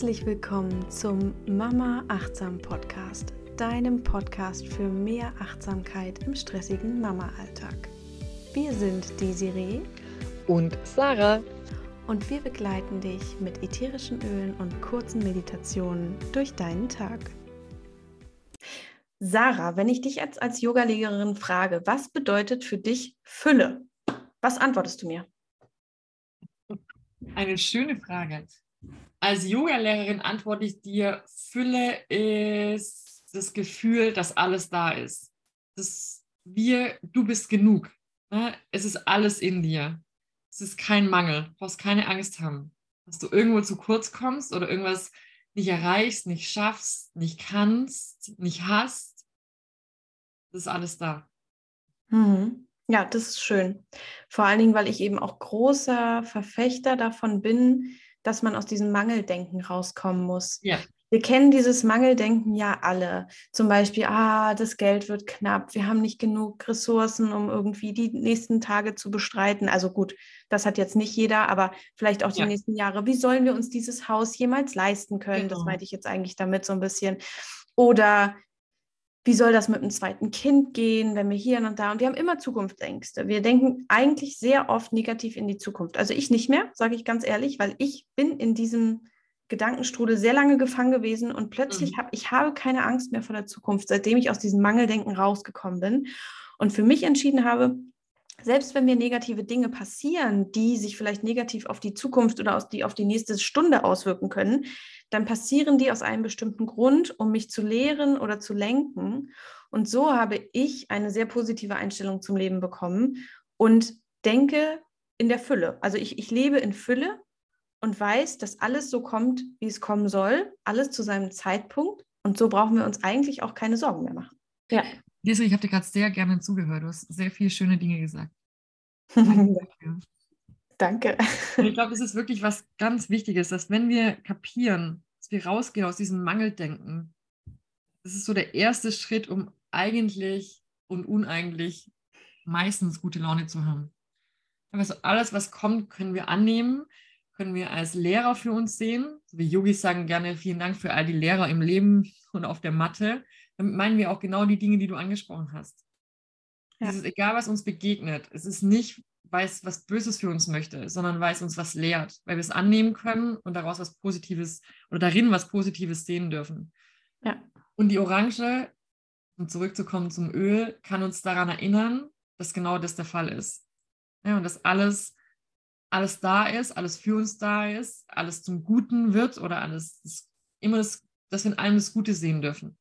Herzlich willkommen zum Mama Achtsam Podcast, deinem Podcast für mehr Achtsamkeit im stressigen Mama-Alltag. Wir sind Desiree und Sarah und wir begleiten dich mit ätherischen Ölen und kurzen Meditationen durch deinen Tag. Sarah, wenn ich dich jetzt als Yogalehrerin frage, was bedeutet für dich Fülle? Was antwortest du mir? Eine schöne Frage. Als Yogalehrerin antworte ich dir, Fülle ist das Gefühl, dass alles da ist. Das wir, du bist genug. Ne? Es ist alles in dir. Es ist kein Mangel. Du brauchst keine Angst haben, dass du irgendwo zu kurz kommst oder irgendwas nicht erreichst, nicht schaffst, nicht kannst, nicht hast. Das ist alles da. Mhm. Ja, das ist schön. Vor allen Dingen, weil ich eben auch großer Verfechter davon bin, dass man aus diesem Mangeldenken rauskommen muss. Ja. Wir kennen dieses Mangeldenken ja alle. Zum Beispiel, ah, das Geld wird knapp, wir haben nicht genug Ressourcen, um irgendwie die nächsten Tage zu bestreiten. Also gut, das hat jetzt nicht jeder, aber vielleicht auch die ja. nächsten Jahre. Wie sollen wir uns dieses Haus jemals leisten können? Genau. Das meinte ich jetzt eigentlich damit so ein bisschen. Oder wie soll das mit dem zweiten Kind gehen, wenn wir hier und da und wir haben immer Zukunftsängste. Wir denken eigentlich sehr oft negativ in die Zukunft. Also ich nicht mehr, sage ich ganz ehrlich, weil ich bin in diesem Gedankenstrudel sehr lange gefangen gewesen und plötzlich mhm. habe ich habe keine Angst mehr vor der Zukunft, seitdem ich aus diesem Mangeldenken rausgekommen bin und für mich entschieden habe, selbst wenn mir negative Dinge passieren, die sich vielleicht negativ auf die Zukunft oder die auf die nächste Stunde auswirken können, dann passieren die aus einem bestimmten Grund, um mich zu lehren oder zu lenken. Und so habe ich eine sehr positive Einstellung zum Leben bekommen und denke in der Fülle. Also ich, ich lebe in Fülle und weiß, dass alles so kommt, wie es kommen soll, alles zu seinem Zeitpunkt. Und so brauchen wir uns eigentlich auch keine Sorgen mehr machen. Ja. Lisa, ich habe dir gerade sehr gerne zugehört. Du hast sehr viele schöne Dinge gesagt. Danke. Und ich glaube, es ist wirklich was ganz Wichtiges, dass wenn wir kapieren, dass wir rausgehen aus diesem Mangeldenken, das ist so der erste Schritt, um eigentlich und uneigentlich meistens gute Laune zu haben. Also alles, was kommt, können wir annehmen, können wir als Lehrer für uns sehen. Wie Yogis sagen gerne vielen Dank für all die Lehrer im Leben und auf der Matte. Damit meinen wir auch genau die Dinge, die du angesprochen hast. Ja. Es ist egal, was uns begegnet. Es ist nicht, weil es was Böses für uns möchte, sondern weil es uns was lehrt, weil wir es annehmen können und daraus was Positives oder darin was Positives sehen dürfen. Ja. Und die Orange, um zurückzukommen zum Öl, kann uns daran erinnern, dass genau das der Fall ist. Ja, und dass alles, alles da ist, alles für uns da ist, alles zum Guten wird oder alles, das, immer das, dass wir in allem das Gute sehen dürfen.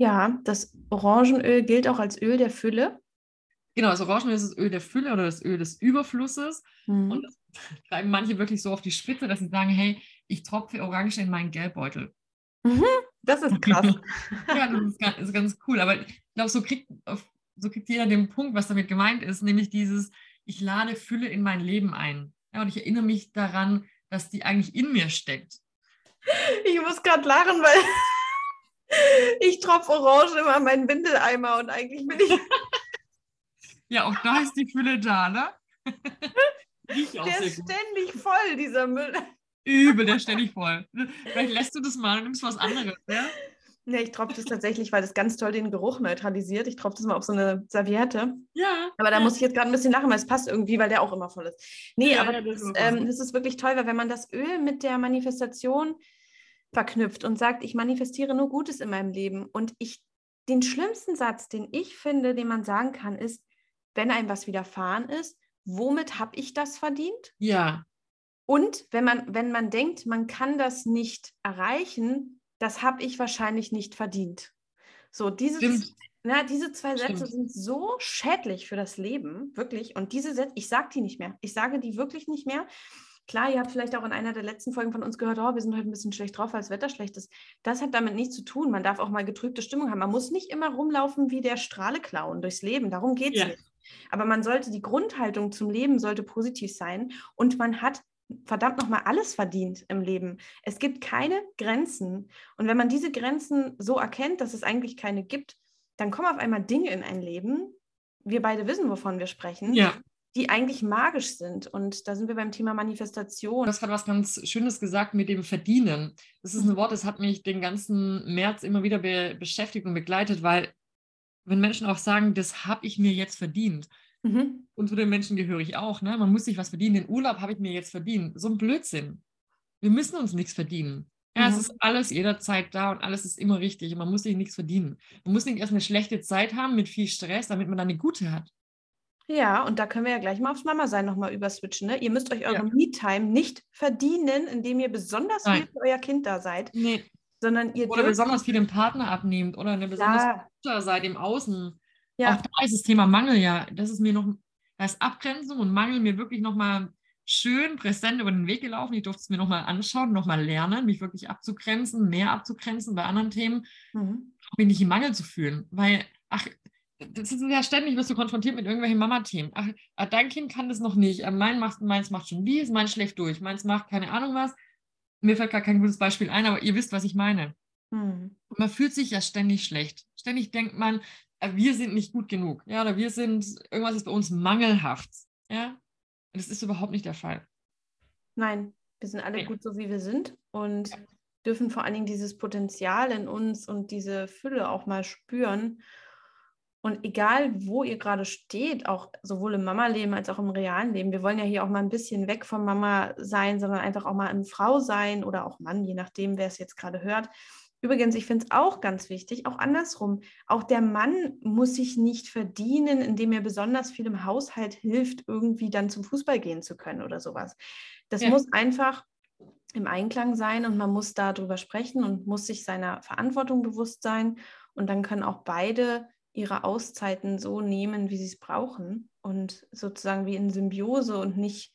Ja, das Orangenöl gilt auch als Öl der Fülle. Genau, das Orangenöl ist das Öl der Fülle oder das Öl des Überflusses. Mhm. Und das treiben manche wirklich so auf die Spitze, dass sie sagen, hey, ich tropfe Orange in meinen Geldbeutel. Mhm, das ist krass. ja, das ist ganz, ist ganz, cool. Aber ich glaube, so kriegt, so kriegt jeder den Punkt, was damit gemeint ist, nämlich dieses, ich lade Fülle in mein Leben ein. Ja, und ich erinnere mich daran, dass die eigentlich in mir steckt. Ich muss gerade lachen, weil ich tropfe Orange immer in meinen Windeleimer und eigentlich bin ich. ja, auch da ist die Fülle da, ne? der ist ständig voll, dieser Müll. Übel, der ist ständig voll. Vielleicht lässt du das mal und nimmst was anderes, ja? Nee, ich tropfe das tatsächlich, weil das ganz toll den Geruch neutralisiert. Ich tropfe das mal auf so eine Serviette. Ja. Aber da ja. muss ich jetzt gerade ein bisschen lachen, weil es passt irgendwie, weil der auch immer voll ist. Nee, ja, aber ja, das, ähm, das, ist wirklich toll, weil wenn man das Öl mit der Manifestation verknüpft und sagt, ich manifestiere nur Gutes in meinem Leben. Und ich, den schlimmsten Satz, den ich finde, den man sagen kann, ist, wenn einem was widerfahren ist, womit habe ich das verdient? Ja. Und wenn man, wenn man denkt, man kann das nicht erreichen, das habe ich wahrscheinlich nicht verdient. So, diese, na, diese zwei Sätze Stimmt. sind so schädlich für das Leben, wirklich. Und diese Sätze, ich sage die nicht mehr. Ich sage die wirklich nicht mehr, Klar, ihr habt vielleicht auch in einer der letzten Folgen von uns gehört, oh, wir sind heute ein bisschen schlecht drauf, weil das Wetter schlecht ist. Das hat damit nichts zu tun. Man darf auch mal getrübte Stimmung haben. Man muss nicht immer rumlaufen wie der Strahleklown durchs Leben. Darum geht es ja. nicht. Aber man sollte, die Grundhaltung zum Leben sollte positiv sein und man hat verdammt nochmal alles verdient im Leben. Es gibt keine Grenzen. Und wenn man diese Grenzen so erkennt, dass es eigentlich keine gibt, dann kommen auf einmal Dinge in ein Leben. Wir beide wissen, wovon wir sprechen. Ja die eigentlich magisch sind. Und da sind wir beim Thema Manifestation. Du hast gerade was ganz Schönes gesagt mit dem Verdienen. Das ist ein mhm. Wort, das hat mich den ganzen März immer wieder be beschäftigt und begleitet, weil wenn Menschen auch sagen, das habe ich mir jetzt verdient. Mhm. Und zu den Menschen gehöre ich auch. Ne? Man muss sich was verdienen. Den Urlaub habe ich mir jetzt verdient. So ein Blödsinn. Wir müssen uns nichts verdienen. Ja, mhm. es ist alles jederzeit da und alles ist immer richtig. Und man muss sich nichts verdienen. Man muss nicht erst eine schlechte Zeit haben mit viel Stress, damit man dann eine gute hat. Ja, und da können wir ja gleich mal aufs Mama-Sein nochmal überswitchen. Ne? Ihr müsst euch eure ja. Me-Time nicht verdienen, indem ihr besonders Nein. viel für euer Kind da seid. Nee. Sondern ihr oder besonders viel dem Partner abnehmt oder eine besonders ja. Mutter seid im Außen. Ja. Auch da ist das Thema Mangel ja. Das ist mir noch, da ist Abgrenzung und Mangel mir wirklich nochmal schön präsent über den Weg gelaufen. Ich durfte es mir nochmal anschauen, nochmal lernen, mich wirklich abzugrenzen, mehr abzugrenzen bei anderen Themen, mhm. mich nicht im Mangel zu fühlen. Weil, ach, das ist ja ständig, wirst du konfrontiert mit irgendwelchen Mama-Themen. Ach, ah, dein Kind kann das noch nicht. Äh, mein macht, meins macht schon dies, meins schläft durch, meins macht keine Ahnung was. Mir fällt gar kein gutes Beispiel ein, aber ihr wisst, was ich meine. Hm. Man fühlt sich ja ständig schlecht. Ständig denkt man, äh, wir sind nicht gut genug. Ja, oder wir sind, irgendwas ist bei uns mangelhaft. Ja. Das ist überhaupt nicht der Fall. Nein, wir sind alle nee. gut so, wie wir sind. Und ja. dürfen vor allen Dingen dieses Potenzial in uns und diese Fülle auch mal spüren und egal, wo ihr gerade steht, auch sowohl im Mama-Leben als auch im realen Leben, wir wollen ja hier auch mal ein bisschen weg vom Mama sein, sondern einfach auch mal eine Frau sein oder auch Mann, je nachdem, wer es jetzt gerade hört. Übrigens, ich finde es auch ganz wichtig, auch andersrum. Auch der Mann muss sich nicht verdienen, indem er besonders viel im Haushalt hilft, irgendwie dann zum Fußball gehen zu können oder sowas. Das ja. muss einfach im Einklang sein und man muss darüber sprechen und muss sich seiner Verantwortung bewusst sein. Und dann können auch beide ihre Auszeiten so nehmen, wie sie es brauchen und sozusagen wie in Symbiose und nicht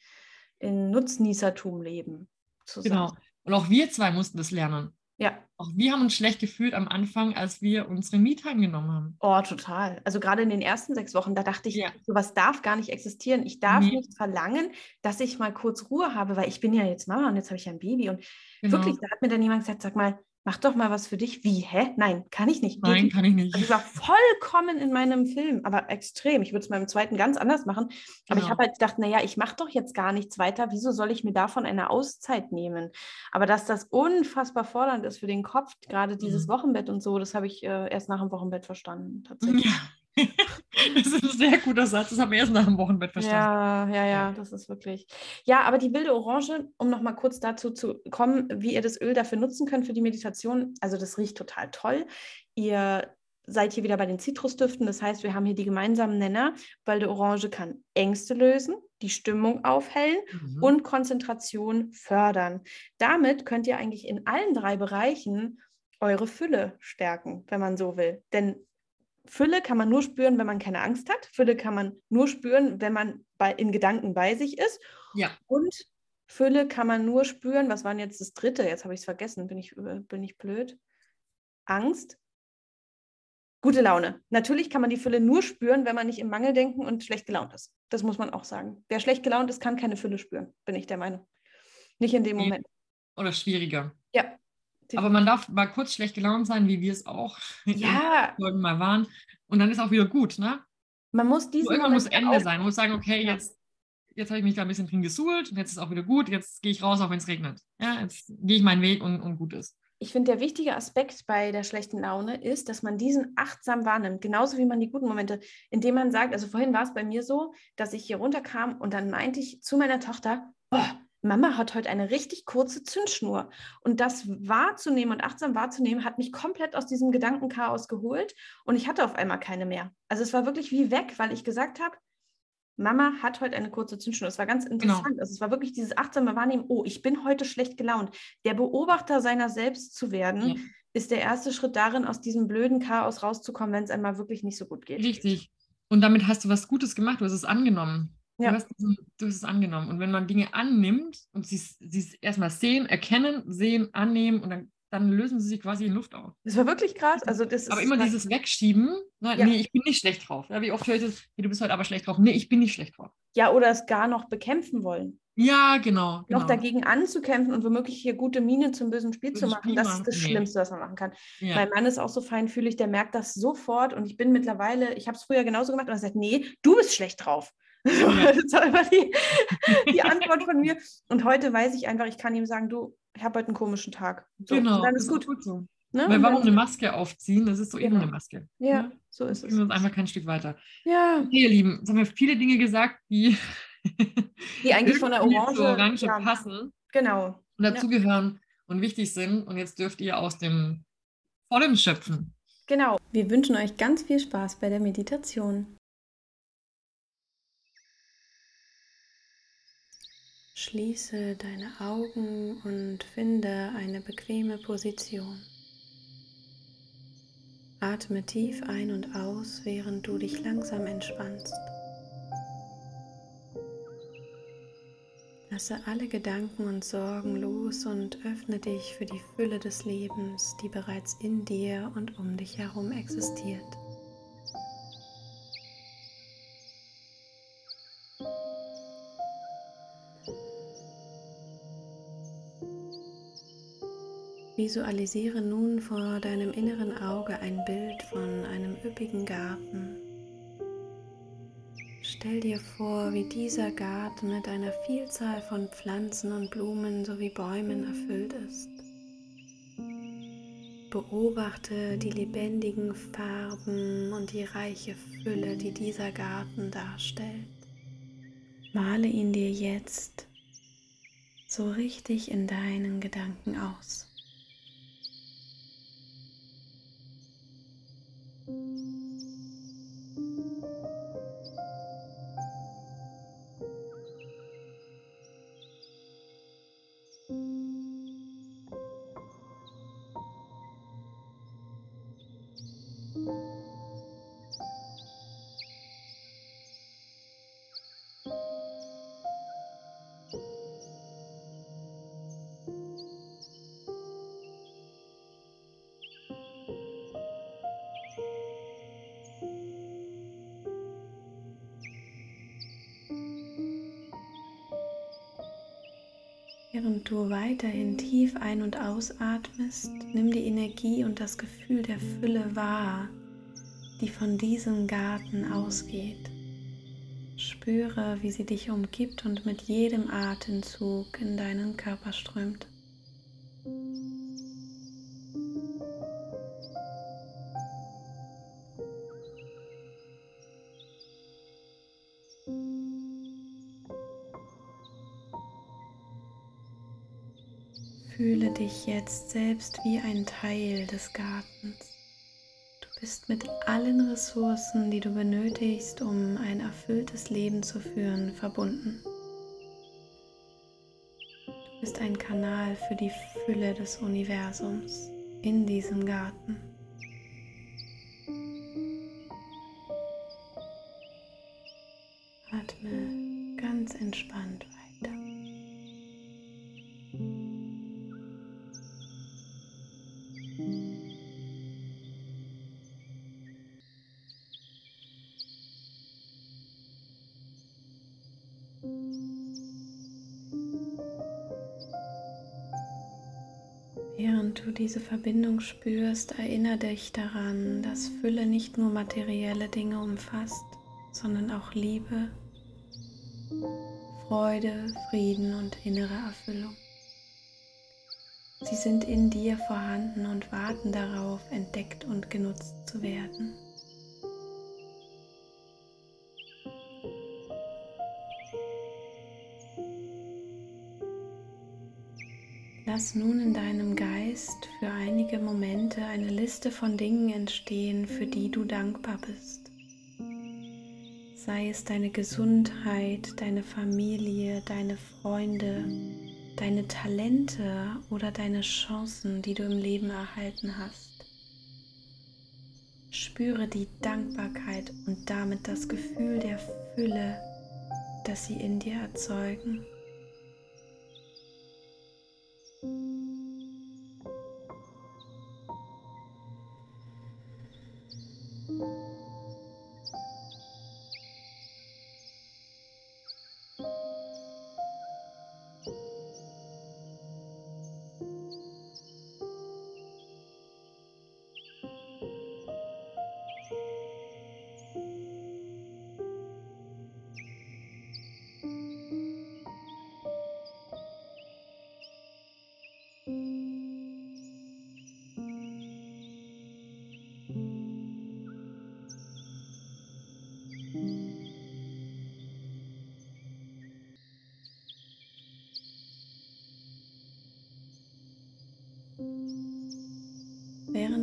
in Nutznießertum leben. Zusammen. Genau. Und auch wir zwei mussten das lernen. Ja. Auch wir haben uns schlecht gefühlt am Anfang, als wir unsere Miete genommen haben. Oh, total. Also gerade in den ersten sechs Wochen, da dachte ich, ja. sowas darf gar nicht existieren. Ich darf nee. nicht verlangen, dass ich mal kurz Ruhe habe, weil ich bin ja jetzt Mama und jetzt habe ich ja ein Baby. Und genau. wirklich, da hat mir dann jemand gesagt, sag mal, mach doch mal was für dich. Wie, hä? Nein, kann ich nicht. Nein, kann ich nicht. Also ich war vollkommen in meinem Film, aber extrem. Ich würde es meinem zweiten ganz anders machen. Aber genau. ich habe halt gedacht, naja, ich mache doch jetzt gar nichts weiter. Wieso soll ich mir davon eine Auszeit nehmen? Aber dass das unfassbar fordernd ist für den Kopf, gerade dieses mhm. Wochenbett und so, das habe ich äh, erst nach dem Wochenbett verstanden, tatsächlich. Ja. das ist ein sehr guter Satz. Das haben wir erst nach dem Wochenbett verstanden. Ja, ja, ja, das ist wirklich. Ja, aber die wilde Orange, um nochmal kurz dazu zu kommen, wie ihr das Öl dafür nutzen könnt für die Meditation. Also, das riecht total toll. Ihr seid hier wieder bei den Zitrusdüften. Das heißt, wir haben hier die gemeinsamen Nenner. Wilde Orange kann Ängste lösen, die Stimmung aufhellen mhm. und Konzentration fördern. Damit könnt ihr eigentlich in allen drei Bereichen eure Fülle stärken, wenn man so will. Denn Fülle kann man nur spüren, wenn man keine Angst hat. Fülle kann man nur spüren, wenn man bei, in Gedanken bei sich ist. Ja. Und Fülle kann man nur spüren, was war denn jetzt das dritte? Jetzt habe ich es vergessen, bin ich, bin ich blöd. Angst, gute Laune. Natürlich kann man die Fülle nur spüren, wenn man nicht im Mangel denken und schlecht gelaunt ist. Das muss man auch sagen. Wer schlecht gelaunt ist, kann keine Fülle spüren, bin ich der Meinung. Nicht in dem Moment. Oder schwieriger. Ja, aber man darf mal kurz schlecht gelaunt sein, wie wir es auch ja. Folgen mal waren. Und dann ist auch wieder gut, ne? Man muss diesen Irgendwann muss Ende sein. Man muss sagen, okay, ja. jetzt, jetzt habe ich mich da ein bisschen drin gesuhlt und jetzt ist auch wieder gut. Jetzt gehe ich raus, auch wenn es regnet. Ja, jetzt gehe ich meinen Weg und, und gut ist. Ich finde, der wichtige Aspekt bei der schlechten Laune ist, dass man diesen achtsam wahrnimmt, genauso wie man die guten Momente, indem man sagt, also vorhin war es bei mir so, dass ich hier runterkam und dann meinte ich zu meiner Tochter, oh, Mama hat heute eine richtig kurze Zündschnur. Und das wahrzunehmen und achtsam wahrzunehmen, hat mich komplett aus diesem Gedankenchaos geholt und ich hatte auf einmal keine mehr. Also es war wirklich wie weg, weil ich gesagt habe, Mama hat heute eine kurze Zündschnur. Es war ganz genau. interessant. Genau. Also es war wirklich dieses achtsame Wahrnehmen, oh, ich bin heute schlecht gelaunt. Der Beobachter seiner selbst zu werden, ja. ist der erste Schritt darin, aus diesem blöden Chaos rauszukommen, wenn es einmal wirklich nicht so gut geht. Richtig. Und damit hast du was Gutes gemacht, du hast es angenommen. Ja. Du, hast, du hast es angenommen. Und wenn man Dinge annimmt und sie, sie erstmal sehen, erkennen, sehen, annehmen und dann, dann lösen sie sich quasi in Luft auf. Das war wirklich krass. Also das aber immer dieses Wegschieben, ne? ja. nee, ich bin nicht schlecht drauf. Ja, wie oft höre ich das, hey, du bist heute aber schlecht drauf. Nee, ich bin nicht schlecht drauf. Ja, oder es gar noch bekämpfen wollen. Ja, genau. genau. Noch dagegen anzukämpfen und womöglich hier gute Miene zum bösen Spiel Böses zu machen, Spiel das ist das nee. Schlimmste, was man machen kann. Ja. Mein Mann ist auch so feinfühlig, der merkt das sofort und ich bin mittlerweile, ich habe es früher genauso gemacht und er sagt, nee, du bist schlecht drauf. Das war immer die, die Antwort von mir. Und heute weiß ich einfach, ich kann ihm sagen, du, ich habe heute einen komischen Tag. So, genau, dann ist gut. gut so. Ne? Weil warum eine Maske aufziehen? Das ist so genau. eben eine Maske. Ja, ne? so ist es. Wir uns einfach kein Stück weiter. Ja. Okay, ihr Lieben, jetzt haben wir viele Dinge gesagt, die, die eigentlich von der Orange, Orange ja, passen. Genau. Und dazugehören ja. und wichtig sind. Und jetzt dürft ihr aus dem Vollen schöpfen. Genau. Wir wünschen euch ganz viel Spaß bei der Meditation. Schließe deine Augen und finde eine bequeme Position. Atme tief ein und aus, während du dich langsam entspannst. Lasse alle Gedanken und Sorgen los und öffne dich für die Fülle des Lebens, die bereits in dir und um dich herum existiert. Visualisiere nun vor deinem inneren Auge ein Bild von einem üppigen Garten Stell dir vor, wie dieser Garten mit einer Vielzahl von Pflanzen und Blumen sowie Bäumen erfüllt ist. Beobachte die lebendigen Farben und die reiche Fülle, die dieser Garten darstellt. Male ihn dir jetzt so richtig in deinen Gedanken aus. Thank you. Während du weiterhin tief ein- und ausatmest, nimm die Energie und das Gefühl der Fülle wahr, die von diesem Garten ausgeht. Spüre, wie sie dich umgibt und mit jedem Atemzug in deinen Körper strömt. Dich jetzt selbst wie ein Teil des Gartens. Du bist mit allen Ressourcen, die du benötigst, um ein erfülltes Leben zu führen, verbunden. Du bist ein Kanal für die Fülle des Universums in diesem Garten. Während du diese Verbindung spürst, erinnere dich daran, dass Fülle nicht nur materielle Dinge umfasst, sondern auch Liebe, Freude, Frieden und innere Erfüllung. Sie sind in dir vorhanden und warten darauf, entdeckt und genutzt zu werden. Lass nun in deinem Geist für einige Momente eine Liste von Dingen entstehen, für die du dankbar bist. Sei es deine Gesundheit, deine Familie, deine Freunde, deine Talente oder deine Chancen, die du im Leben erhalten hast. Spüre die Dankbarkeit und damit das Gefühl der Fülle, das sie in dir erzeugen.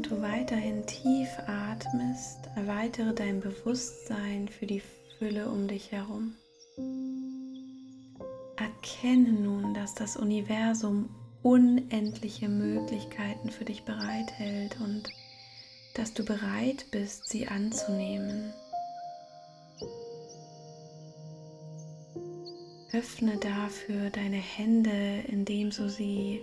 Du weiterhin tief atmest, erweitere dein Bewusstsein für die Fülle um dich herum. Erkenne nun, dass das Universum unendliche Möglichkeiten für dich bereithält und dass du bereit bist, sie anzunehmen. Öffne dafür deine Hände, indem du sie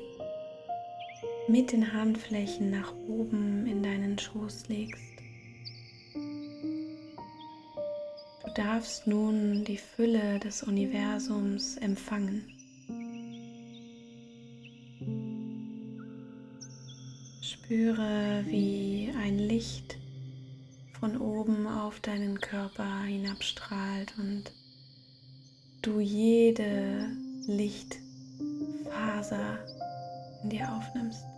mit den Handflächen nach oben in deinen Schoß legst. Du darfst nun die Fülle des Universums empfangen. Spüre, wie ein Licht von oben auf deinen Körper hinabstrahlt und du jede Lichtfaser in dir aufnimmst.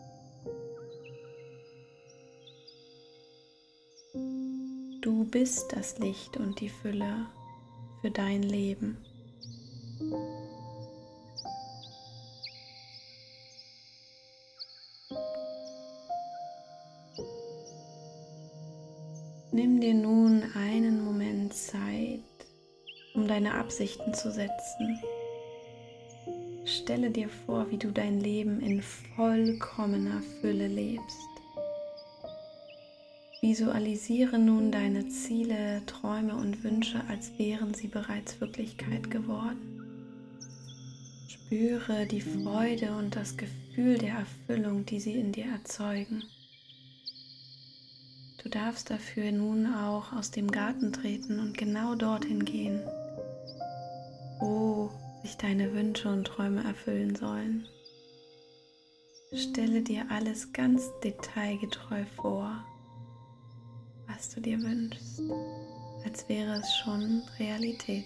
Du bist das Licht und die Fülle für dein Leben. Nimm dir nun einen Moment Zeit, um deine Absichten zu setzen. Stelle dir vor, wie du dein Leben in vollkommener Fülle lebst. Visualisiere nun deine Ziele, Träume und Wünsche, als wären sie bereits Wirklichkeit geworden. Spüre die Freude und das Gefühl der Erfüllung, die sie in dir erzeugen. Du darfst dafür nun auch aus dem Garten treten und genau dorthin gehen, wo sich deine Wünsche und Träume erfüllen sollen. Stelle dir alles ganz detailgetreu vor, was du dir wünschst, als wäre es schon Realität.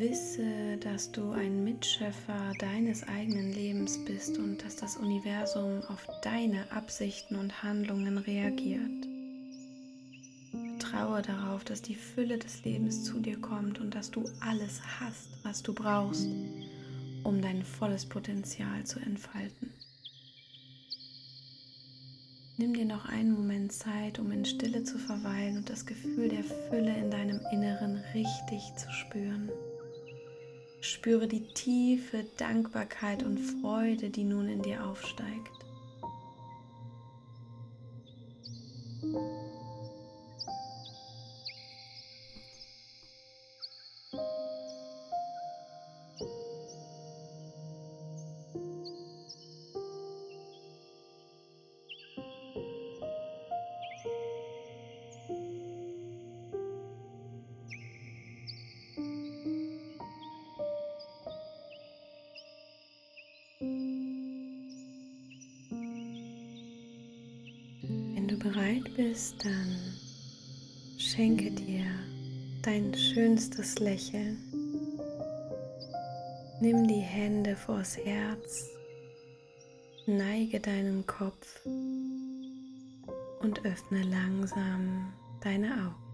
Wisse, dass du ein Mitschöpfer deines eigenen Lebens bist und dass das Universum auf deine Absichten und Handlungen reagiert. Vertraue darauf, dass die Fülle des Lebens zu dir kommt und dass du alles hast, was du brauchst, um dein volles Potenzial zu entfalten. Nimm dir noch einen Moment Zeit, um in Stille zu verweilen und das Gefühl der Fülle in deinem Inneren richtig zu spüren. Spüre die tiefe Dankbarkeit und Freude, die nun in dir aufsteigt. Bereit bist, dann schenke dir dein schönstes Lächeln. Nimm die Hände vors Herz, neige deinen Kopf und öffne langsam deine Augen.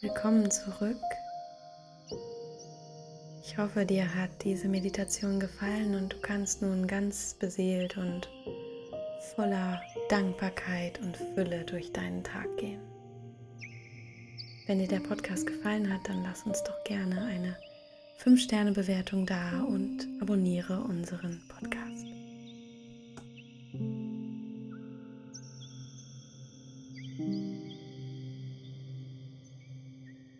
Willkommen zurück ich hoffe, dir hat diese Meditation gefallen und du kannst nun ganz beseelt und voller Dankbarkeit und Fülle durch deinen Tag gehen. Wenn dir der Podcast gefallen hat, dann lass uns doch gerne eine 5-Sterne-Bewertung da und abonniere unseren Podcast.